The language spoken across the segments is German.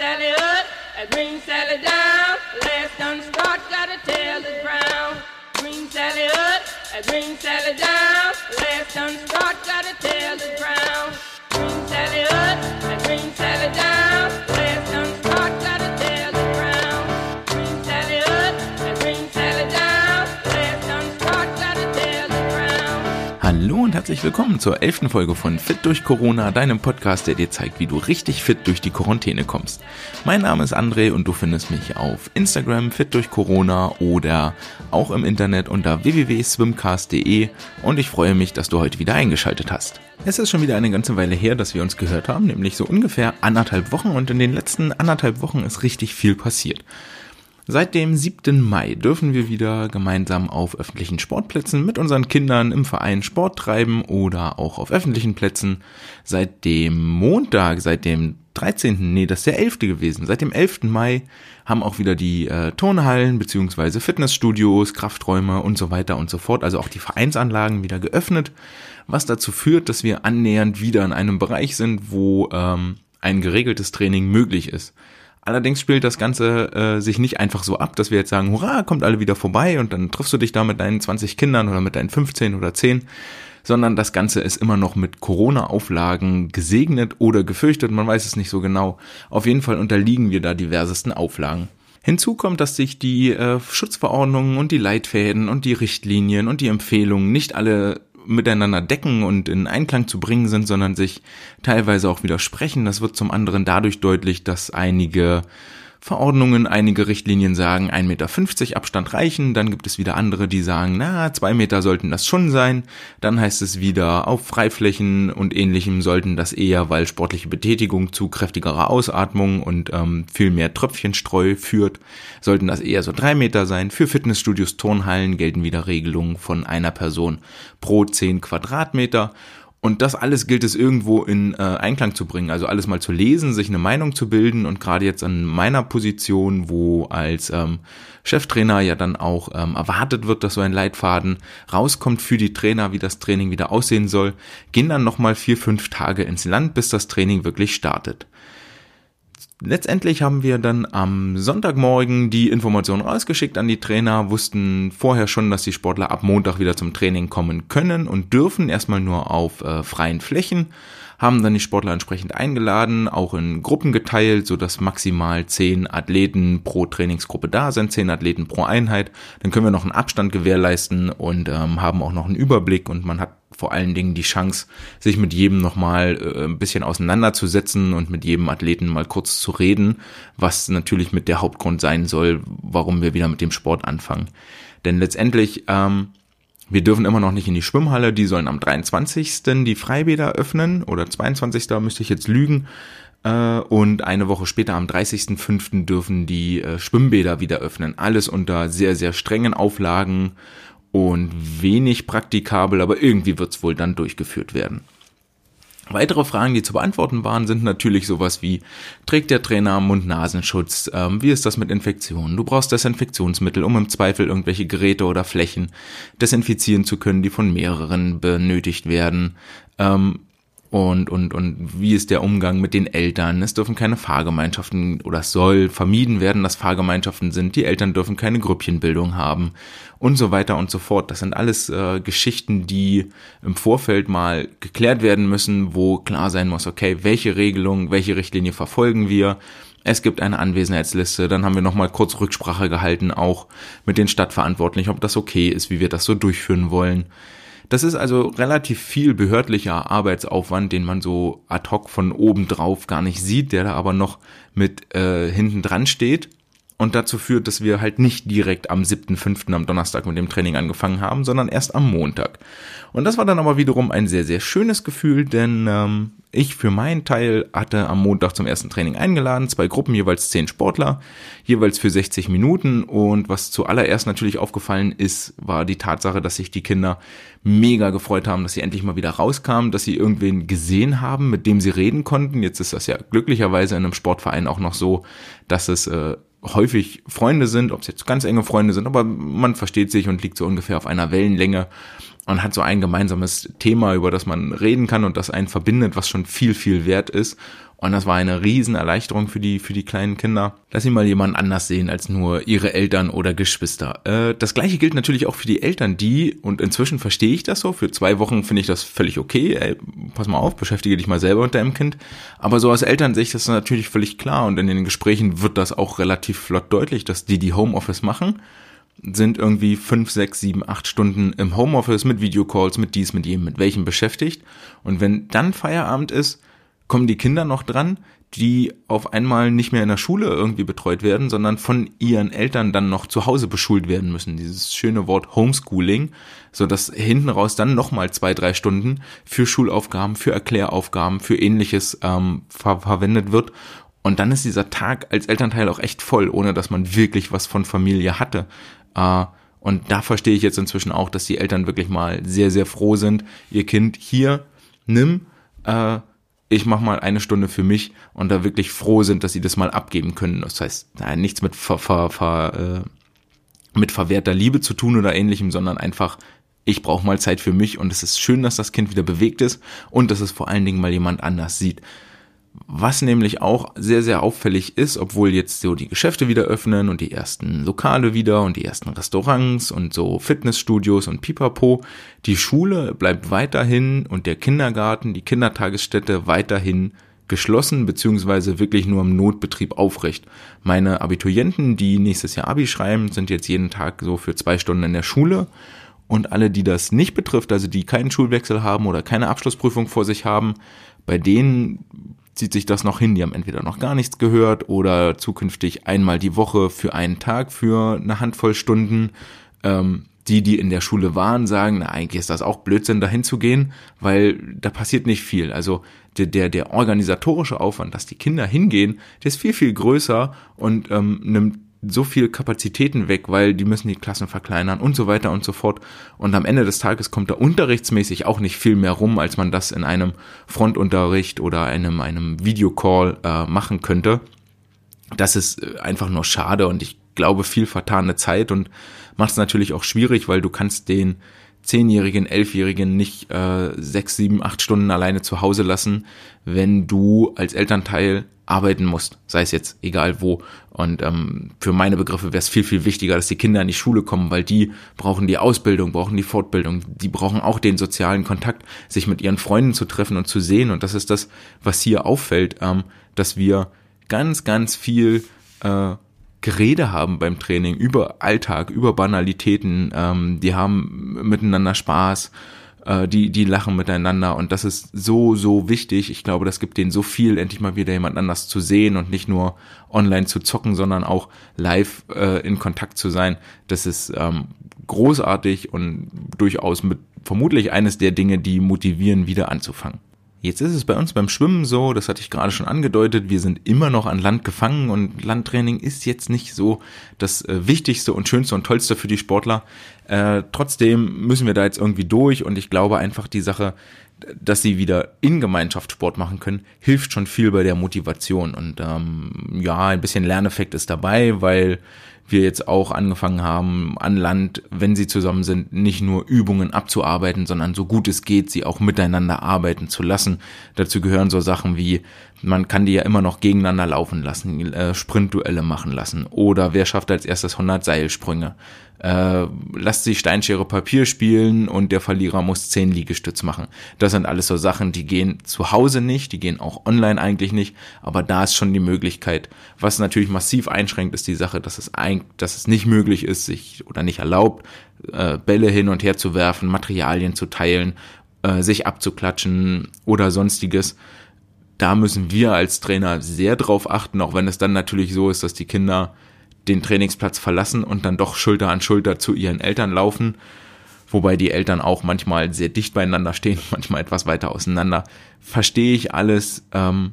Sally up, and bring Sally down. Last done start, gotta tell the ground. Bring Sally up, and bring Sally down. Last done start, gotta tell the ground. Bring Sally up, and bring Sally down. Herzlich willkommen zur elften Folge von Fit durch Corona, deinem Podcast, der dir zeigt, wie du richtig fit durch die Quarantäne kommst. Mein Name ist André und du findest mich auf Instagram fit durch Corona oder auch im Internet unter www.swimcast.de und ich freue mich, dass du heute wieder eingeschaltet hast. Es ist schon wieder eine ganze Weile her, dass wir uns gehört haben, nämlich so ungefähr anderthalb Wochen und in den letzten anderthalb Wochen ist richtig viel passiert. Seit dem 7. Mai dürfen wir wieder gemeinsam auf öffentlichen Sportplätzen mit unseren Kindern im Verein Sport treiben oder auch auf öffentlichen Plätzen. Seit dem Montag, seit dem 13., nee, das ist der 11. gewesen, seit dem 11. Mai haben auch wieder die äh, Turnhallen beziehungsweise Fitnessstudios, Krafträume und so weiter und so fort, also auch die Vereinsanlagen wieder geöffnet, was dazu führt, dass wir annähernd wieder in einem Bereich sind, wo ähm, ein geregeltes Training möglich ist. Allerdings spielt das Ganze äh, sich nicht einfach so ab, dass wir jetzt sagen, hurra, kommt alle wieder vorbei und dann triffst du dich da mit deinen 20 Kindern oder mit deinen 15 oder 10, sondern das Ganze ist immer noch mit Corona-Auflagen gesegnet oder gefürchtet, man weiß es nicht so genau. Auf jeden Fall unterliegen wir da diversesten Auflagen. Hinzu kommt, dass sich die äh, Schutzverordnungen und die Leitfäden und die Richtlinien und die Empfehlungen nicht alle miteinander decken und in Einklang zu bringen sind, sondern sich teilweise auch widersprechen. Das wird zum anderen dadurch deutlich, dass einige Verordnungen, einige Richtlinien sagen, 1,50 Meter Abstand reichen, dann gibt es wieder andere, die sagen, na, zwei Meter sollten das schon sein, dann heißt es wieder, auf Freiflächen und ähnlichem sollten das eher, weil sportliche Betätigung zu kräftigerer Ausatmung und ähm, viel mehr Tröpfchenstreu führt, sollten das eher so drei Meter sein. Für Fitnessstudios, Turnhallen gelten wieder Regelungen von einer Person pro zehn Quadratmeter und das alles gilt es irgendwo in äh, Einklang zu bringen, also alles mal zu lesen, sich eine Meinung zu bilden und gerade jetzt an meiner Position, wo als ähm, Cheftrainer ja dann auch ähm, erwartet wird, dass so ein Leitfaden rauskommt für die Trainer, wie das Training wieder aussehen soll, gehen dann nochmal vier, fünf Tage ins Land, bis das Training wirklich startet. Letztendlich haben wir dann am Sonntagmorgen die Information rausgeschickt an die Trainer, wussten vorher schon, dass die Sportler ab Montag wieder zum Training kommen können und dürfen, erstmal nur auf äh, freien Flächen, haben dann die Sportler entsprechend eingeladen, auch in Gruppen geteilt, so dass maximal zehn Athleten pro Trainingsgruppe da sind, zehn Athleten pro Einheit. Dann können wir noch einen Abstand gewährleisten und ähm, haben auch noch einen Überblick und man hat vor allen Dingen die Chance, sich mit jedem nochmal äh, ein bisschen auseinanderzusetzen und mit jedem Athleten mal kurz zu reden, was natürlich mit der Hauptgrund sein soll, warum wir wieder mit dem Sport anfangen. Denn letztendlich, ähm, wir dürfen immer noch nicht in die Schwimmhalle, die sollen am 23. die Freibäder öffnen oder 22. müsste ich jetzt lügen. Äh, und eine Woche später, am 30.05. dürfen die äh, Schwimmbäder wieder öffnen. Alles unter sehr, sehr strengen Auflagen und wenig praktikabel, aber irgendwie wird es wohl dann durchgeführt werden. Weitere Fragen, die zu beantworten waren, sind natürlich sowas wie, trägt der Trainer Mund-Nasenschutz? Ähm, wie ist das mit Infektionen? Du brauchst Desinfektionsmittel, um im Zweifel irgendwelche Geräte oder Flächen desinfizieren zu können, die von mehreren benötigt werden. Ähm, und, und, und wie ist der Umgang mit den Eltern? Es dürfen keine Fahrgemeinschaften oder es soll vermieden werden, dass Fahrgemeinschaften sind. Die Eltern dürfen keine Grüppchenbildung haben und so weiter und so fort. Das sind alles äh, Geschichten, die im Vorfeld mal geklärt werden müssen, wo klar sein muss, okay, welche Regelung, welche Richtlinie verfolgen wir? Es gibt eine Anwesenheitsliste, dann haben wir nochmal kurz Rücksprache gehalten, auch mit den Stadtverantwortlichen, ob das okay ist, wie wir das so durchführen wollen. Das ist also relativ viel behördlicher Arbeitsaufwand, den man so ad hoc von oben drauf gar nicht sieht, der da aber noch mit äh, hinten dran steht und dazu führt, dass wir halt nicht direkt am 7.5. am Donnerstag mit dem Training angefangen haben, sondern erst am Montag. Und das war dann aber wiederum ein sehr, sehr schönes Gefühl, denn ähm, ich für meinen Teil hatte am Montag zum ersten Training eingeladen, zwei Gruppen, jeweils zehn Sportler, jeweils für 60 Minuten. Und was zuallererst natürlich aufgefallen ist, war die Tatsache, dass sich die Kinder mega gefreut haben, dass sie endlich mal wieder rauskamen, dass sie irgendwen gesehen haben, mit dem sie reden konnten. Jetzt ist das ja glücklicherweise in einem Sportverein auch noch so, dass es äh, häufig Freunde sind, ob es jetzt ganz enge Freunde sind, aber man versteht sich und liegt so ungefähr auf einer Wellenlänge und hat so ein gemeinsames Thema, über das man reden kann und das einen verbindet, was schon viel, viel wert ist. Und das war eine Riesenerleichterung für die, für die kleinen Kinder, dass sie mal jemanden anders sehen als nur ihre Eltern oder Geschwister. Äh, das gleiche gilt natürlich auch für die Eltern, die, und inzwischen verstehe ich das so, für zwei Wochen finde ich das völlig okay, ey, pass mal auf, beschäftige dich mal selber mit deinem Kind. Aber so aus Elternsicht ist das natürlich völlig klar und in den Gesprächen wird das auch relativ flott deutlich, dass die, die Homeoffice machen, sind irgendwie fünf, sechs, sieben, acht Stunden im Homeoffice mit Videocalls, mit dies, mit jedem, mit welchem beschäftigt. Und wenn dann Feierabend ist, kommen die Kinder noch dran, die auf einmal nicht mehr in der Schule irgendwie betreut werden, sondern von ihren Eltern dann noch zu Hause beschult werden müssen. Dieses schöne Wort Homeschooling, so dass hinten raus dann nochmal zwei, drei Stunden für Schulaufgaben, für Erkläraufgaben, für ähnliches ähm, ver verwendet wird. Und dann ist dieser Tag als Elternteil auch echt voll, ohne dass man wirklich was von Familie hatte. Äh, und da verstehe ich jetzt inzwischen auch, dass die Eltern wirklich mal sehr, sehr froh sind, ihr Kind hier nimm, äh, ich mache mal eine Stunde für mich und da wirklich froh sind, dass sie das mal abgeben können. Das heißt, nein, nichts mit ver, ver, ver, äh, mit verwehrter Liebe zu tun oder ähnlichem, sondern einfach, ich brauche mal Zeit für mich und es ist schön, dass das Kind wieder bewegt ist und dass es vor allen Dingen mal jemand anders sieht. Was nämlich auch sehr, sehr auffällig ist, obwohl jetzt so die Geschäfte wieder öffnen und die ersten Lokale wieder und die ersten Restaurants und so Fitnessstudios und Pipapo, die Schule bleibt weiterhin und der Kindergarten, die Kindertagesstätte weiterhin geschlossen beziehungsweise wirklich nur im Notbetrieb aufrecht. Meine Abiturienten, die nächstes Jahr Abi schreiben, sind jetzt jeden Tag so für zwei Stunden in der Schule und alle, die das nicht betrifft, also die keinen Schulwechsel haben oder keine Abschlussprüfung vor sich haben, bei denen zieht sich das noch hin. Die haben entweder noch gar nichts gehört oder zukünftig einmal die Woche für einen Tag für eine Handvoll Stunden. Ähm, die, die in der Schule waren, sagen, na, eigentlich ist das auch Blödsinn, dahin zu gehen, weil da passiert nicht viel. Also der, der, der organisatorische Aufwand, dass die Kinder hingehen, der ist viel, viel größer und ähm, nimmt so viel Kapazitäten weg, weil die müssen die Klassen verkleinern und so weiter und so fort. Und am Ende des Tages kommt da unterrichtsmäßig auch nicht viel mehr rum, als man das in einem Frontunterricht oder einem, einem Videocall äh, machen könnte. Das ist äh, einfach nur schade und ich glaube viel vertane Zeit und macht es natürlich auch schwierig, weil du kannst den Zehnjährigen, Elfjährigen nicht äh, sechs, sieben, acht Stunden alleine zu Hause lassen, wenn du als Elternteil arbeiten musst, sei es jetzt egal wo. Und ähm, für meine Begriffe wäre es viel, viel wichtiger, dass die Kinder in die Schule kommen, weil die brauchen die Ausbildung, brauchen die Fortbildung, die brauchen auch den sozialen Kontakt, sich mit ihren Freunden zu treffen und zu sehen. Und das ist das, was hier auffällt, ähm, dass wir ganz, ganz viel äh, Gerede haben beim Training über Alltag, über Banalitäten. Ähm, die haben miteinander Spaß äh, die, die lachen miteinander und das ist so, so wichtig. Ich glaube, das gibt denen so viel, endlich mal wieder jemand anders zu sehen und nicht nur online zu zocken, sondern auch live äh, in Kontakt zu sein. Das ist ähm, großartig und durchaus mit vermutlich eines der Dinge, die motivieren, wieder anzufangen. Jetzt ist es bei uns beim Schwimmen so, das hatte ich gerade schon angedeutet, wir sind immer noch an Land gefangen und Landtraining ist jetzt nicht so das äh, Wichtigste und Schönste und Tollste für die Sportler. Äh, trotzdem müssen wir da jetzt irgendwie durch und ich glaube einfach die Sache, dass sie wieder in Gemeinschaft Sport machen können, hilft schon viel bei der Motivation. Und ähm, ja, ein bisschen Lerneffekt ist dabei, weil wir jetzt auch angefangen haben, an Land, wenn sie zusammen sind, nicht nur Übungen abzuarbeiten, sondern so gut es geht, sie auch miteinander arbeiten zu lassen. Dazu gehören so Sachen wie, man kann die ja immer noch gegeneinander laufen lassen, äh, Sprintduelle machen lassen oder wer schafft als erstes 100 Seilsprünge äh, lasst sich Steinschere Papier spielen und der Verlierer muss zehn Liegestütz machen. Das sind alles so Sachen, die gehen zu Hause nicht, die gehen auch online eigentlich nicht, aber da ist schon die Möglichkeit. Was natürlich massiv einschränkt, ist die Sache, dass es ein, dass es nicht möglich ist, sich oder nicht erlaubt, äh, Bälle hin und her zu werfen, Materialien zu teilen, äh, sich abzuklatschen oder sonstiges da müssen wir als Trainer sehr drauf achten, auch wenn es dann natürlich so ist, dass die Kinder den Trainingsplatz verlassen und dann doch Schulter an Schulter zu ihren Eltern laufen, wobei die Eltern auch manchmal sehr dicht beieinander stehen, manchmal etwas weiter auseinander. Verstehe ich alles. Ähm,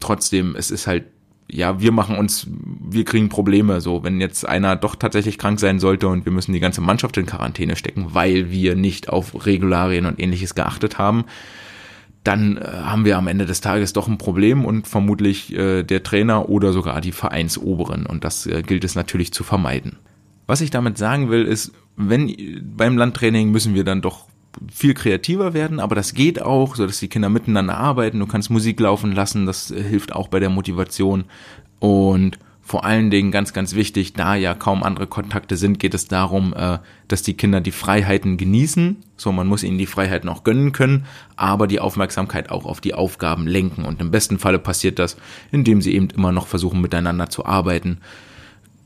trotzdem, es ist halt, ja, wir machen uns, wir kriegen Probleme. So, wenn jetzt einer doch tatsächlich krank sein sollte und wir müssen die ganze Mannschaft in Quarantäne stecken, weil wir nicht auf Regularien und ähnliches geachtet haben, dann äh, haben wir am Ende des Tages doch ein Problem und vermutlich äh, der Trainer oder sogar die Vereinsoberen. Und das äh, gilt es natürlich zu vermeiden. Was ich damit sagen will, ist, wenn beim Landtraining müssen wir dann doch viel kreativer werden, aber das geht auch, so dass die Kinder miteinander arbeiten. Du kannst Musik laufen lassen, das hilft auch bei der Motivation. Und vor allen Dingen ganz, ganz wichtig, da ja kaum andere Kontakte sind, geht es darum, äh, dass die Kinder die Freiheiten genießen. So, man muss ihnen die Freiheiten auch gönnen können, aber die Aufmerksamkeit auch auf die Aufgaben lenken. Und im besten Falle passiert das, indem sie eben immer noch versuchen, miteinander zu arbeiten.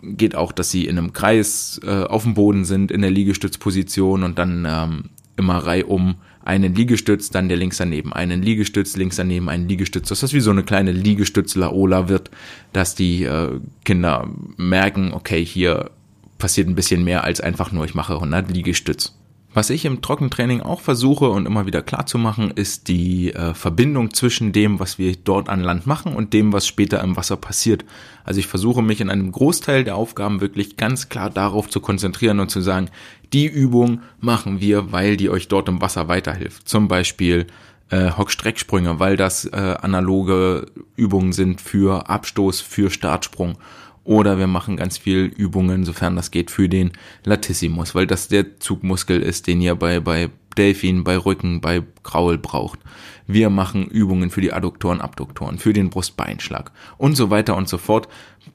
Geht auch, dass sie in einem Kreis äh, auf dem Boden sind, in der Liegestützposition und dann ähm, immer reihum einen Liegestütz, dann der links daneben einen Liegestütz, links daneben einen Liegestütz, dass das wie so eine kleine Liegestütz-Laola wird, dass die äh, Kinder merken, okay, hier passiert ein bisschen mehr als einfach nur, ich mache 100 Liegestütz. Was ich im Trockentraining auch versuche und immer wieder klar zu machen, ist die äh, Verbindung zwischen dem, was wir dort an Land machen und dem, was später im Wasser passiert. Also ich versuche mich in einem Großteil der Aufgaben wirklich ganz klar darauf zu konzentrieren und zu sagen, die Übung machen wir, weil die euch dort im Wasser weiterhilft. Zum Beispiel äh, Hockstrecksprünge, weil das äh, analoge Übungen sind für Abstoß, für Startsprung oder wir machen ganz viel Übungen, sofern das geht, für den Latissimus, weil das der Zugmuskel ist, den ihr bei, bei Delfin, bei Rücken, bei Graul braucht. Wir machen Übungen für die Adduktoren, Abduktoren, für den Brustbeinschlag und so weiter und so fort,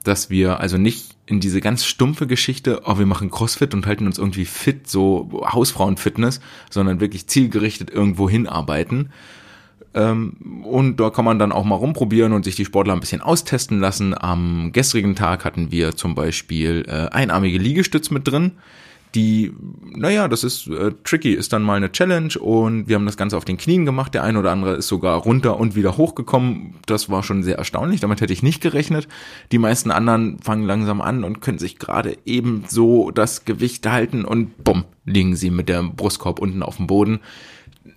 dass wir also nicht in diese ganz stumpfe Geschichte, oh, wir machen Crossfit und halten uns irgendwie fit, so Hausfrauenfitness, sondern wirklich zielgerichtet irgendwo hinarbeiten, und da kann man dann auch mal rumprobieren und sich die Sportler ein bisschen austesten lassen. Am gestrigen Tag hatten wir zum Beispiel äh, einarmige Liegestütz mit drin. Die, naja, das ist äh, tricky, ist dann mal eine Challenge und wir haben das Ganze auf den Knien gemacht. Der ein oder andere ist sogar runter und wieder hochgekommen. Das war schon sehr erstaunlich, damit hätte ich nicht gerechnet. Die meisten anderen fangen langsam an und können sich gerade eben so das Gewicht halten und bumm, liegen sie mit dem Brustkorb unten auf dem Boden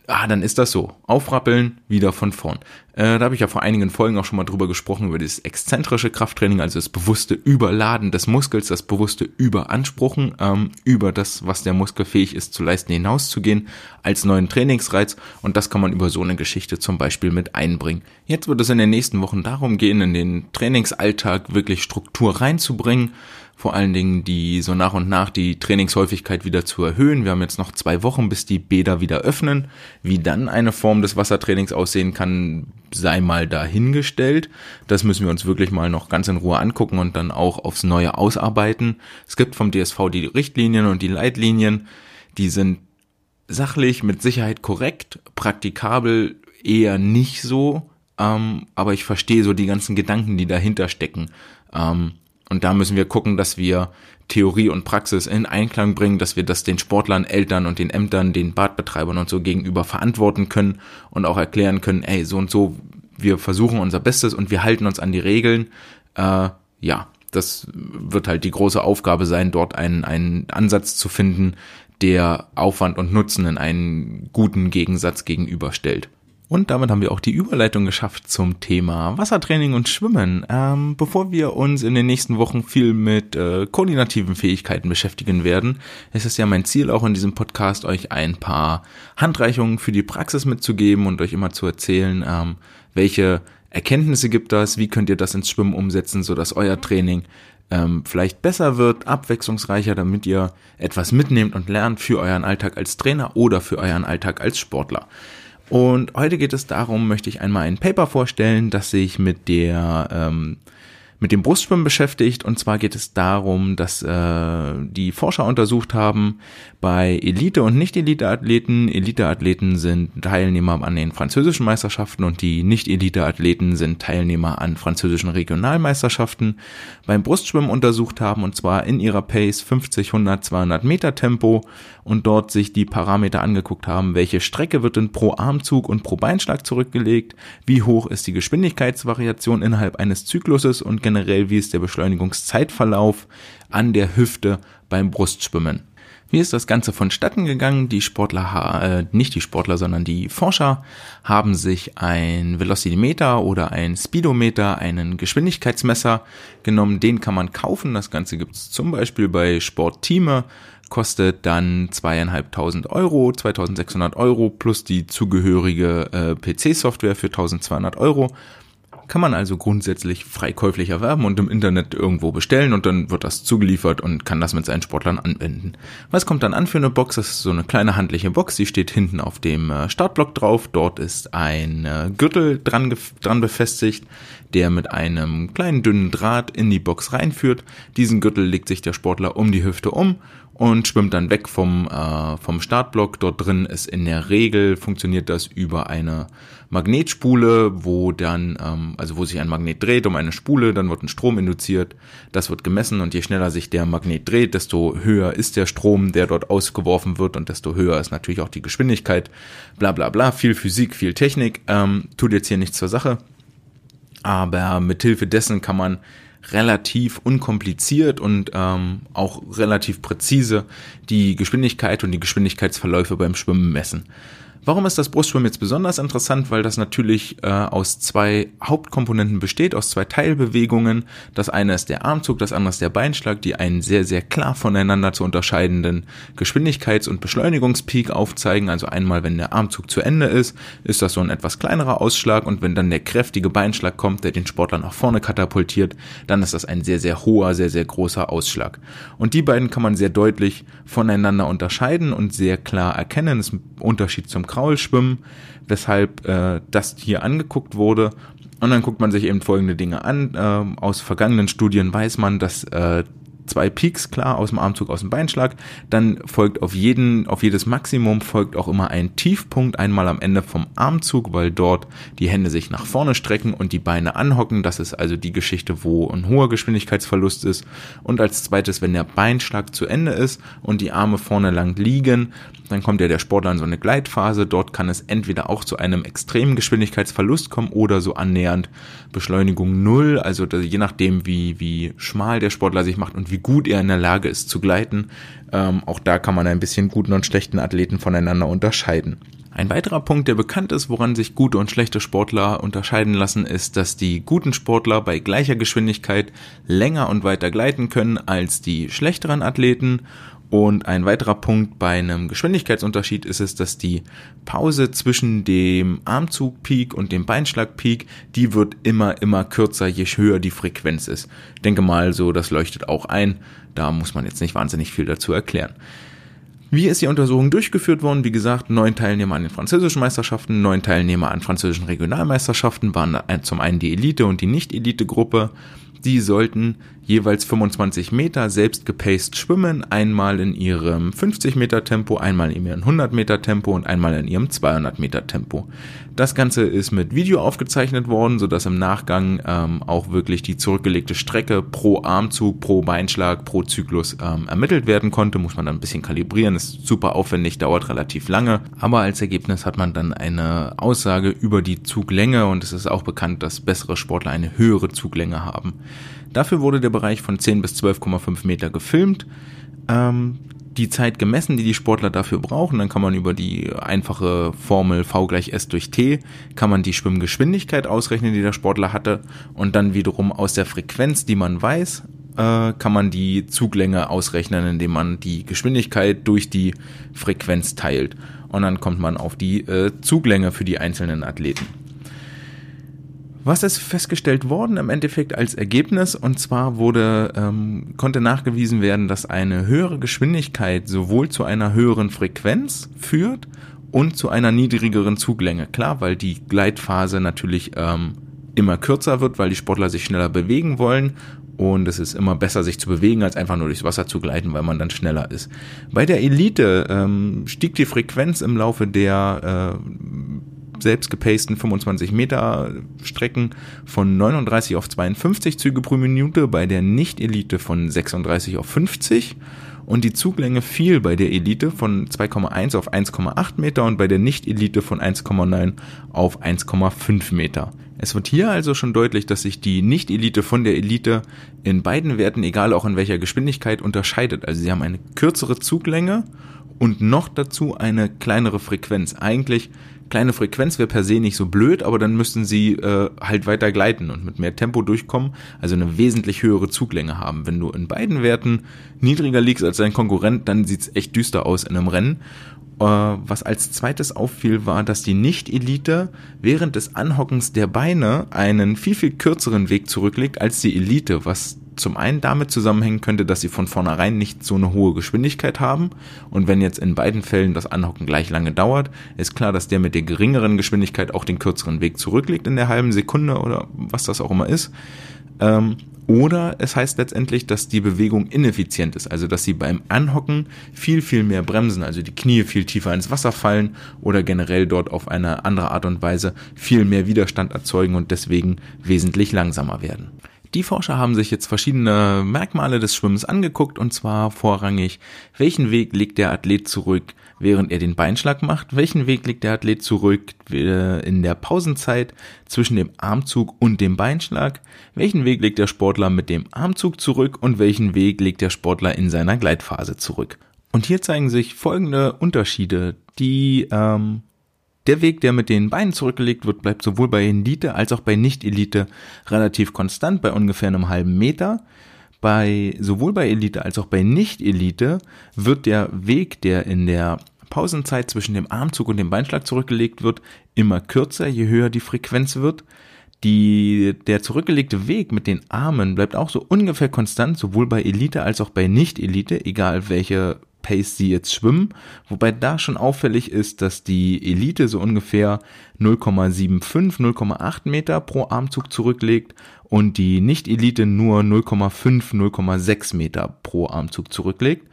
ah, dann ist das so. Aufrappeln, wieder von vorn. Äh, da habe ich ja vor einigen Folgen auch schon mal drüber gesprochen, über dieses exzentrische Krafttraining, also das bewusste Überladen des Muskels, das bewusste Überanspruchen, ähm, über das, was der Muskel fähig ist zu leisten, hinauszugehen, als neuen Trainingsreiz. Und das kann man über so eine Geschichte zum Beispiel mit einbringen. Jetzt wird es in den nächsten Wochen darum gehen, in den Trainingsalltag wirklich Struktur reinzubringen vor allen Dingen die so nach und nach die Trainingshäufigkeit wieder zu erhöhen. Wir haben jetzt noch zwei Wochen, bis die Bäder wieder öffnen. Wie dann eine Form des Wassertrainings aussehen kann, sei mal dahingestellt. Das müssen wir uns wirklich mal noch ganz in Ruhe angucken und dann auch aufs Neue ausarbeiten. Es gibt vom DSV die Richtlinien und die Leitlinien. Die sind sachlich mit Sicherheit korrekt, praktikabel eher nicht so. Ähm, aber ich verstehe so die ganzen Gedanken, die dahinter stecken. Ähm, und da müssen wir gucken, dass wir Theorie und Praxis in Einklang bringen, dass wir das den Sportlern, Eltern und den Ämtern, den Badbetreibern und so gegenüber verantworten können und auch erklären können, ey, so und so, wir versuchen unser Bestes und wir halten uns an die Regeln. Äh, ja, das wird halt die große Aufgabe sein, dort einen, einen Ansatz zu finden, der Aufwand und Nutzen in einen guten Gegensatz gegenüberstellt. Und damit haben wir auch die Überleitung geschafft zum Thema Wassertraining und Schwimmen. Ähm, bevor wir uns in den nächsten Wochen viel mit äh, koordinativen Fähigkeiten beschäftigen werden, ist es ja mein Ziel auch in diesem Podcast, euch ein paar Handreichungen für die Praxis mitzugeben und euch immer zu erzählen, ähm, welche Erkenntnisse gibt das, wie könnt ihr das ins Schwimmen umsetzen, sodass euer Training ähm, vielleicht besser wird, abwechslungsreicher, damit ihr etwas mitnehmt und lernt für euren Alltag als Trainer oder für euren Alltag als Sportler. Und heute geht es darum, möchte ich einmal ein Paper vorstellen, das sich mit der ähm, mit dem Brustschwimmen beschäftigt. Und zwar geht es darum, dass äh, die Forscher untersucht haben bei Elite- und Nicht-Elite-Athleten. Elite-Athleten sind Teilnehmer an den französischen Meisterschaften und die Nicht-Elite-Athleten sind Teilnehmer an französischen Regionalmeisterschaften. Beim Brustschwimmen untersucht haben und zwar in ihrer Pace 50, 100, 200 Meter Tempo und dort sich die Parameter angeguckt haben, welche Strecke wird denn pro Armzug und pro Beinschlag zurückgelegt, wie hoch ist die Geschwindigkeitsvariation innerhalb eines Zykluses und generell, wie ist der Beschleunigungszeitverlauf an der Hüfte beim Brustschwimmen. Wie ist das Ganze vonstatten gegangen? Die Sportler, äh, nicht die Sportler, sondern die Forscher haben sich ein Velocimeter oder ein Speedometer, einen Geschwindigkeitsmesser genommen. Den kann man kaufen. Das Ganze gibt es zum Beispiel bei Sportteame. Kostet dann zweieinhalbtausend Euro, 2600 Euro plus die zugehörige äh, PC-Software für 1200 Euro Kann man also grundsätzlich freikäuflich erwerben und im Internet irgendwo bestellen und dann wird das zugeliefert und kann das mit seinen Sportlern anwenden. Was kommt dann an für eine Box? Das ist so eine kleine handliche Box, die steht hinten auf dem äh, Startblock drauf. Dort ist ein äh, Gürtel dran, dran befestigt, der mit einem kleinen dünnen Draht in die Box reinführt. Diesen Gürtel legt sich der Sportler um die Hüfte um und schwimmt dann weg vom, äh, vom Startblock. Dort drin ist in der Regel, funktioniert das über eine Magnetspule, wo dann, ähm, also wo sich ein Magnet dreht um eine Spule, dann wird ein Strom induziert, das wird gemessen und je schneller sich der Magnet dreht, desto höher ist der Strom, der dort ausgeworfen wird und desto höher ist natürlich auch die Geschwindigkeit, bla bla bla, viel Physik, viel Technik, ähm, tut jetzt hier nichts zur Sache, aber mithilfe dessen kann man relativ unkompliziert und ähm, auch relativ präzise die Geschwindigkeit und die Geschwindigkeitsverläufe beim Schwimmen messen. Warum ist das Brustschwimmen jetzt besonders interessant? Weil das natürlich äh, aus zwei Hauptkomponenten besteht, aus zwei Teilbewegungen. Das eine ist der Armzug, das andere ist der Beinschlag, die einen sehr, sehr klar voneinander zu unterscheidenden Geschwindigkeits- und Beschleunigungspeak aufzeigen. Also einmal, wenn der Armzug zu Ende ist, ist das so ein etwas kleinerer Ausschlag und wenn dann der kräftige Beinschlag kommt, der den Sportler nach vorne katapultiert, dann ist das ein sehr, sehr hoher, sehr, sehr großer Ausschlag. Und die beiden kann man sehr deutlich voneinander unterscheiden und sehr klar erkennen. Das ist ein Unterschied zum Kraulschwimmen, weshalb äh, das hier angeguckt wurde. Und dann guckt man sich eben folgende Dinge an. Äh, aus vergangenen Studien weiß man, dass äh, zwei Peaks, klar, aus dem Armzug, aus dem Beinschlag. Dann folgt auf jeden, auf jedes Maximum folgt auch immer ein Tiefpunkt, einmal am Ende vom Armzug, weil dort die Hände sich nach vorne strecken und die Beine anhocken. Das ist also die Geschichte, wo ein hoher Geschwindigkeitsverlust ist. Und als zweites, wenn der Beinschlag zu Ende ist und die Arme vorne lang liegen, dann kommt ja der Sportler in so eine Gleitphase. Dort kann es entweder auch zu einem extremen Geschwindigkeitsverlust kommen oder so annähernd Beschleunigung null. Also je nachdem, wie, wie schmal der Sportler sich macht und wie gut er in der Lage ist zu gleiten. Ähm, auch da kann man ein bisschen guten und schlechten Athleten voneinander unterscheiden. Ein weiterer Punkt, der bekannt ist, woran sich gute und schlechte Sportler unterscheiden lassen, ist, dass die guten Sportler bei gleicher Geschwindigkeit länger und weiter gleiten können als die schlechteren Athleten und ein weiterer Punkt bei einem Geschwindigkeitsunterschied ist es, dass die Pause zwischen dem Armzugpeak und dem Beinschlagpeak, die wird immer, immer kürzer, je höher die Frequenz ist. Denke mal so, das leuchtet auch ein. Da muss man jetzt nicht wahnsinnig viel dazu erklären. Wie ist die Untersuchung durchgeführt worden? Wie gesagt, neun Teilnehmer an den französischen Meisterschaften, neun Teilnehmer an französischen Regionalmeisterschaften waren zum einen die Elite und die Nicht-Elite-Gruppe. Die sollten jeweils 25 Meter selbst gepaced schwimmen, einmal in ihrem 50 Meter Tempo, einmal in ihrem 100 Meter Tempo und einmal in ihrem 200 Meter Tempo. Das Ganze ist mit Video aufgezeichnet worden, sodass im Nachgang ähm, auch wirklich die zurückgelegte Strecke pro Armzug, pro Beinschlag, pro Zyklus ähm, ermittelt werden konnte. Muss man dann ein bisschen kalibrieren, ist super aufwendig, dauert relativ lange, aber als Ergebnis hat man dann eine Aussage über die Zuglänge und es ist auch bekannt, dass bessere Sportler eine höhere Zuglänge haben. Dafür wurde der Bereich von 10 bis 12,5 Meter gefilmt. Ähm, die Zeit gemessen, die die Sportler dafür brauchen. Dann kann man über die einfache Formel V gleich S durch T, kann man die Schwimmgeschwindigkeit ausrechnen, die der Sportler hatte. Und dann wiederum aus der Frequenz, die man weiß, äh, kann man die Zuglänge ausrechnen, indem man die Geschwindigkeit durch die Frequenz teilt. Und dann kommt man auf die äh, Zuglänge für die einzelnen Athleten. Was ist festgestellt worden im Endeffekt als Ergebnis? Und zwar wurde, ähm, konnte nachgewiesen werden, dass eine höhere Geschwindigkeit sowohl zu einer höheren Frequenz führt und zu einer niedrigeren Zuglänge. Klar, weil die Gleitphase natürlich ähm, immer kürzer wird, weil die Sportler sich schneller bewegen wollen und es ist immer besser, sich zu bewegen, als einfach nur durchs Wasser zu gleiten, weil man dann schneller ist. Bei der Elite ähm, stieg die Frequenz im Laufe der äh, selbst gepasten 25 Meter Strecken von 39 auf 52 Züge pro Minute, bei der Nicht-Elite von 36 auf 50 und die Zuglänge fiel bei der Elite von 2,1 auf 1,8 Meter und bei der Nicht-Elite von 1,9 auf 1,5 Meter. Es wird hier also schon deutlich, dass sich die Nicht-Elite von der Elite in beiden Werten, egal auch in welcher Geschwindigkeit, unterscheidet. Also sie haben eine kürzere Zuglänge und noch dazu eine kleinere Frequenz. Eigentlich kleine Frequenz wäre per se nicht so blöd, aber dann müssten sie äh, halt weiter gleiten und mit mehr Tempo durchkommen, also eine wesentlich höhere Zuglänge haben. Wenn du in beiden Werten niedriger liegst als dein Konkurrent, dann sieht's echt düster aus in einem Rennen. was als zweites auffiel, war, dass die Nicht-Elite während des Anhockens der Beine einen viel, viel kürzeren Weg zurücklegt als die Elite, was zum einen damit zusammenhängen könnte, dass sie von vornherein nicht so eine hohe Geschwindigkeit haben. Und wenn jetzt in beiden Fällen das Anhocken gleich lange dauert, ist klar, dass der mit der geringeren Geschwindigkeit auch den kürzeren Weg zurücklegt in der halben Sekunde oder was das auch immer ist. Ähm, oder es heißt letztendlich, dass die Bewegung ineffizient ist, also dass sie beim Anhocken viel, viel mehr bremsen, also die Knie viel tiefer ins Wasser fallen oder generell dort auf eine andere Art und Weise viel mehr Widerstand erzeugen und deswegen wesentlich langsamer werden. Die Forscher haben sich jetzt verschiedene Merkmale des Schwimmens angeguckt und zwar vorrangig, welchen Weg legt der Athlet zurück, während er den Beinschlag macht, welchen Weg legt der Athlet zurück äh, in der Pausenzeit zwischen dem Armzug und dem Beinschlag, welchen Weg legt der Sportler mit dem Armzug zurück und welchen Weg legt der Sportler in seiner Gleitphase zurück. Und hier zeigen sich folgende Unterschiede, die ähm, der Weg, der mit den Beinen zurückgelegt wird, bleibt sowohl bei Elite als auch bei Nicht-Elite relativ konstant bei ungefähr einem halben Meter. Bei, sowohl bei Elite als auch bei Nicht-Elite wird der Weg, der in der Pausenzeit zwischen dem Armzug und dem Beinschlag zurückgelegt wird, immer kürzer, je höher die Frequenz wird. Die, der zurückgelegte Weg mit den Armen bleibt auch so ungefähr konstant, sowohl bei Elite als auch bei Nicht-Elite, egal welche Pace sie jetzt schwimmen, wobei da schon auffällig ist, dass die Elite so ungefähr 0,75, 0,8 Meter pro Armzug zurücklegt und die Nicht-Elite nur 0,5, 0,6 Meter pro Armzug zurücklegt.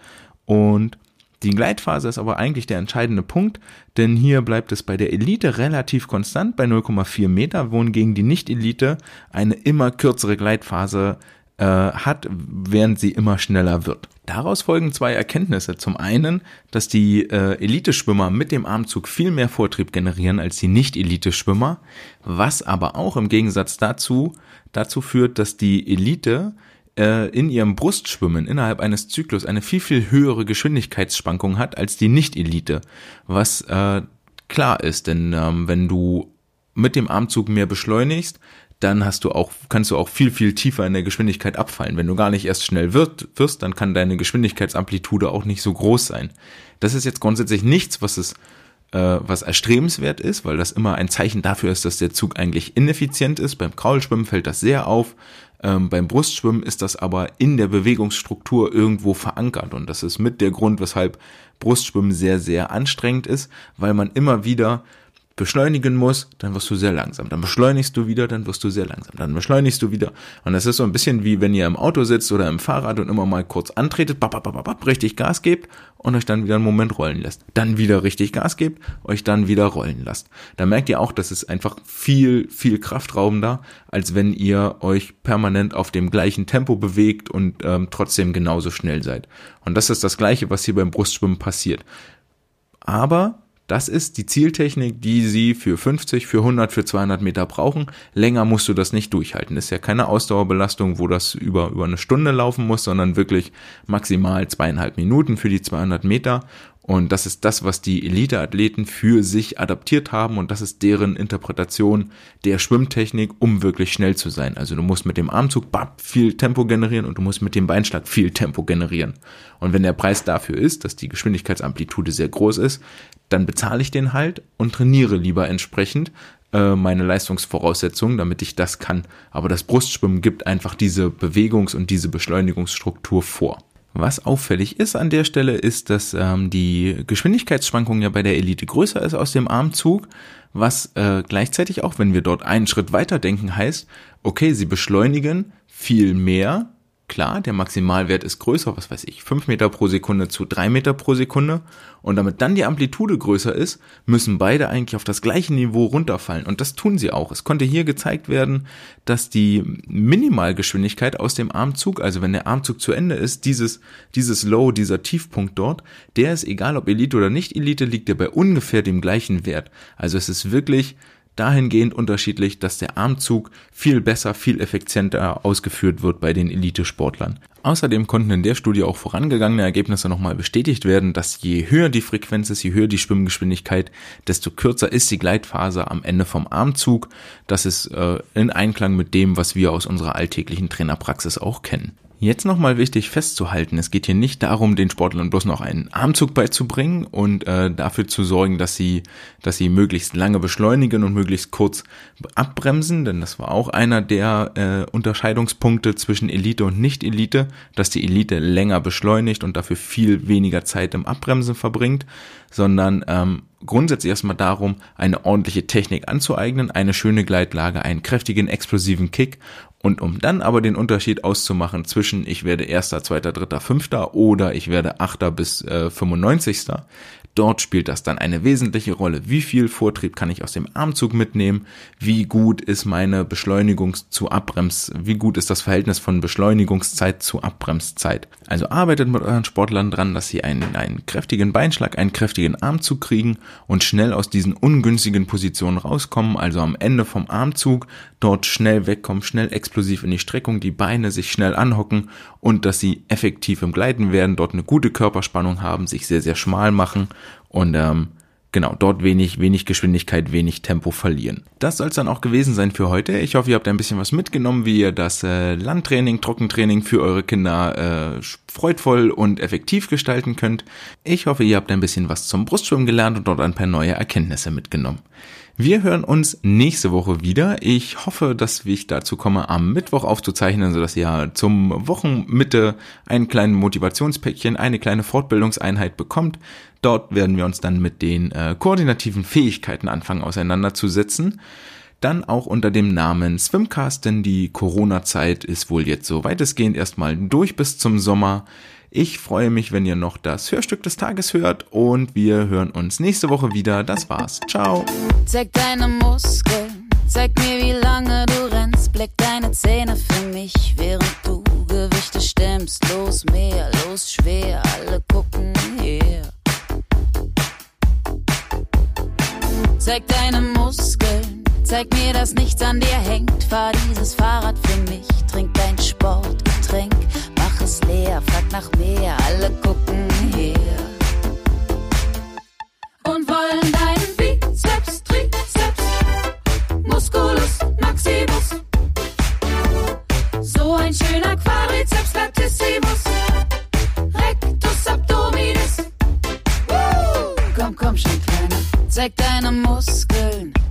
Und die Gleitphase ist aber eigentlich der entscheidende Punkt, denn hier bleibt es bei der Elite relativ konstant bei 0,4 Meter, wohingegen die Nicht-Elite eine immer kürzere Gleitphase äh, hat, während sie immer schneller wird. Daraus folgen zwei Erkenntnisse. Zum einen, dass die äh, Eliteschwimmer mit dem Armzug viel mehr Vortrieb generieren als die Nicht-Elite-Schwimmer, was aber auch im Gegensatz dazu dazu führt, dass die Elite äh, in ihrem Brustschwimmen innerhalb eines Zyklus eine viel, viel höhere Geschwindigkeitsschwankung hat als die Nicht-Elite, was äh, klar ist, denn ähm, wenn du mit dem Armzug mehr beschleunigst, dann hast du auch, kannst du auch viel, viel tiefer in der Geschwindigkeit abfallen. Wenn du gar nicht erst schnell wird, wirst, dann kann deine Geschwindigkeitsamplitude auch nicht so groß sein. Das ist jetzt grundsätzlich nichts, was es, äh, was erstrebenswert ist, weil das immer ein Zeichen dafür ist, dass der Zug eigentlich ineffizient ist. Beim Kraulschwimmen fällt das sehr auf. Ähm, beim Brustschwimmen ist das aber in der Bewegungsstruktur irgendwo verankert und das ist mit der Grund, weshalb Brustschwimmen sehr, sehr anstrengend ist, weil man immer wieder beschleunigen muss, dann wirst du sehr langsam. Dann beschleunigst du wieder, dann wirst du sehr langsam. Dann beschleunigst du wieder. Und das ist so ein bisschen wie wenn ihr im Auto sitzt oder im Fahrrad und immer mal kurz antretet, bap, bap, bap, bap, richtig Gas gebt und euch dann wieder einen Moment rollen lässt. Dann wieder richtig Gas gebt, euch dann wieder rollen lasst. Da merkt ihr auch, dass es einfach viel, viel kraftraubender, als wenn ihr euch permanent auf dem gleichen Tempo bewegt und ähm, trotzdem genauso schnell seid. Und das ist das Gleiche, was hier beim Brustschwimmen passiert. Aber das ist die Zieltechnik, die Sie für 50, für 100, für 200 Meter brauchen. Länger musst du das nicht durchhalten. Das ist ja keine Ausdauerbelastung, wo das über, über eine Stunde laufen muss, sondern wirklich maximal zweieinhalb Minuten für die 200 Meter. Und das ist das, was die Elite-Athleten für sich adaptiert haben und das ist deren Interpretation der Schwimmtechnik, um wirklich schnell zu sein. Also du musst mit dem Armzug bap, viel Tempo generieren und du musst mit dem Beinschlag viel Tempo generieren. Und wenn der Preis dafür ist, dass die Geschwindigkeitsamplitude sehr groß ist, dann bezahle ich den halt und trainiere lieber entsprechend äh, meine Leistungsvoraussetzungen, damit ich das kann. Aber das Brustschwimmen gibt einfach diese Bewegungs- und diese Beschleunigungsstruktur vor. Was auffällig ist an der Stelle, ist, dass ähm, die Geschwindigkeitsschwankung ja bei der Elite größer ist aus dem Armzug, was äh, gleichzeitig auch, wenn wir dort einen Schritt weiter denken, heißt, okay, sie beschleunigen viel mehr, Klar, der Maximalwert ist größer, was weiß ich, 5 Meter pro Sekunde zu 3 Meter pro Sekunde. Und damit dann die Amplitude größer ist, müssen beide eigentlich auf das gleiche Niveau runterfallen. Und das tun sie auch. Es konnte hier gezeigt werden, dass die Minimalgeschwindigkeit aus dem Armzug, also wenn der Armzug zu Ende ist, dieses, dieses Low, dieser Tiefpunkt dort, der ist egal ob Elite oder nicht Elite, liegt der bei ungefähr dem gleichen Wert. Also es ist wirklich dahingehend unterschiedlich, dass der Armzug viel besser, viel effizienter ausgeführt wird bei den Elitesportlern. Außerdem konnten in der Studie auch vorangegangene Ergebnisse nochmal bestätigt werden, dass je höher die Frequenz ist, je höher die Schwimmgeschwindigkeit, desto kürzer ist die Gleitphase am Ende vom Armzug. Das ist äh, in Einklang mit dem, was wir aus unserer alltäglichen Trainerpraxis auch kennen. Jetzt nochmal wichtig festzuhalten, es geht hier nicht darum, den Sportlern bloß noch einen Armzug beizubringen und äh, dafür zu sorgen, dass sie, dass sie möglichst lange beschleunigen und möglichst kurz abbremsen, denn das war auch einer der äh, Unterscheidungspunkte zwischen Elite und Nicht-Elite, dass die Elite länger beschleunigt und dafür viel weniger Zeit im Abbremsen verbringt, sondern ähm, grundsätzlich erstmal darum, eine ordentliche Technik anzueignen, eine schöne Gleitlage, einen kräftigen, explosiven Kick und um dann aber den Unterschied auszumachen zwischen ich werde erster, zweiter, dritter, fünfter oder ich werde achter bis äh, 95. Dort spielt das dann eine wesentliche Rolle. Wie viel Vortrieb kann ich aus dem Armzug mitnehmen? Wie gut ist meine Beschleunigungs zu Abbrems, wie gut ist das Verhältnis von Beschleunigungszeit zu Abbremszeit? Also arbeitet mit euren Sportlern dran, dass sie einen, einen kräftigen Beinschlag, einen kräftigen Armzug kriegen und schnell aus diesen ungünstigen Positionen rauskommen, also am Ende vom Armzug dort schnell wegkommen, schnell explosiv in die Streckung, die Beine sich schnell anhocken und dass sie effektiv im Gleiten werden, dort eine gute Körperspannung haben, sich sehr, sehr schmal machen und ähm, genau, dort wenig, wenig Geschwindigkeit, wenig Tempo verlieren. Das soll es dann auch gewesen sein für heute. Ich hoffe, ihr habt ein bisschen was mitgenommen, wie ihr das äh, Landtraining, Trockentraining für eure Kinder äh, freudvoll und effektiv gestalten könnt. Ich hoffe, ihr habt ein bisschen was zum Brustschwimmen gelernt und dort ein paar neue Erkenntnisse mitgenommen. Wir hören uns nächste Woche wieder. Ich hoffe, dass ich dazu komme, am Mittwoch aufzuzeichnen, sodass ihr zum Wochenmitte ein kleines Motivationspäckchen, eine kleine Fortbildungseinheit bekommt. Dort werden wir uns dann mit den äh, koordinativen Fähigkeiten anfangen auseinanderzusetzen. Dann auch unter dem Namen Swimcast, denn die Corona-Zeit ist wohl jetzt so weitestgehend erstmal durch bis zum Sommer. Ich freue mich, wenn ihr noch das Hörstück des Tages hört und wir hören uns nächste Woche wieder. Das war's. Ciao. Zeig deine Muskeln, zeig mir, wie lange du rennst. Blick deine Zähne für mich, während du Gewichte stemmst. Los mehr, los schwer, alle gucken her. Zeig deine Muskeln, zeig mir, dass nichts an dir hängt. Fahr dieses Fahrrad für mich,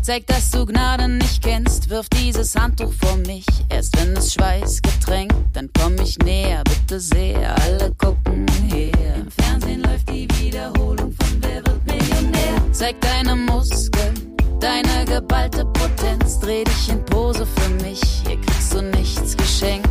zeig, dass du Gnade nicht kennst, wirf dieses Handtuch vor mich, erst wenn es Schweiß getränkt, dann komm ich näher, bitte sehr, alle gucken her. Im Fernsehen läuft die Wiederholung von Wer wird Millionär? Zeig deine Muskeln, deine geballte Potenz, dreh dich in Pose für mich, hier kriegst du nichts geschenkt.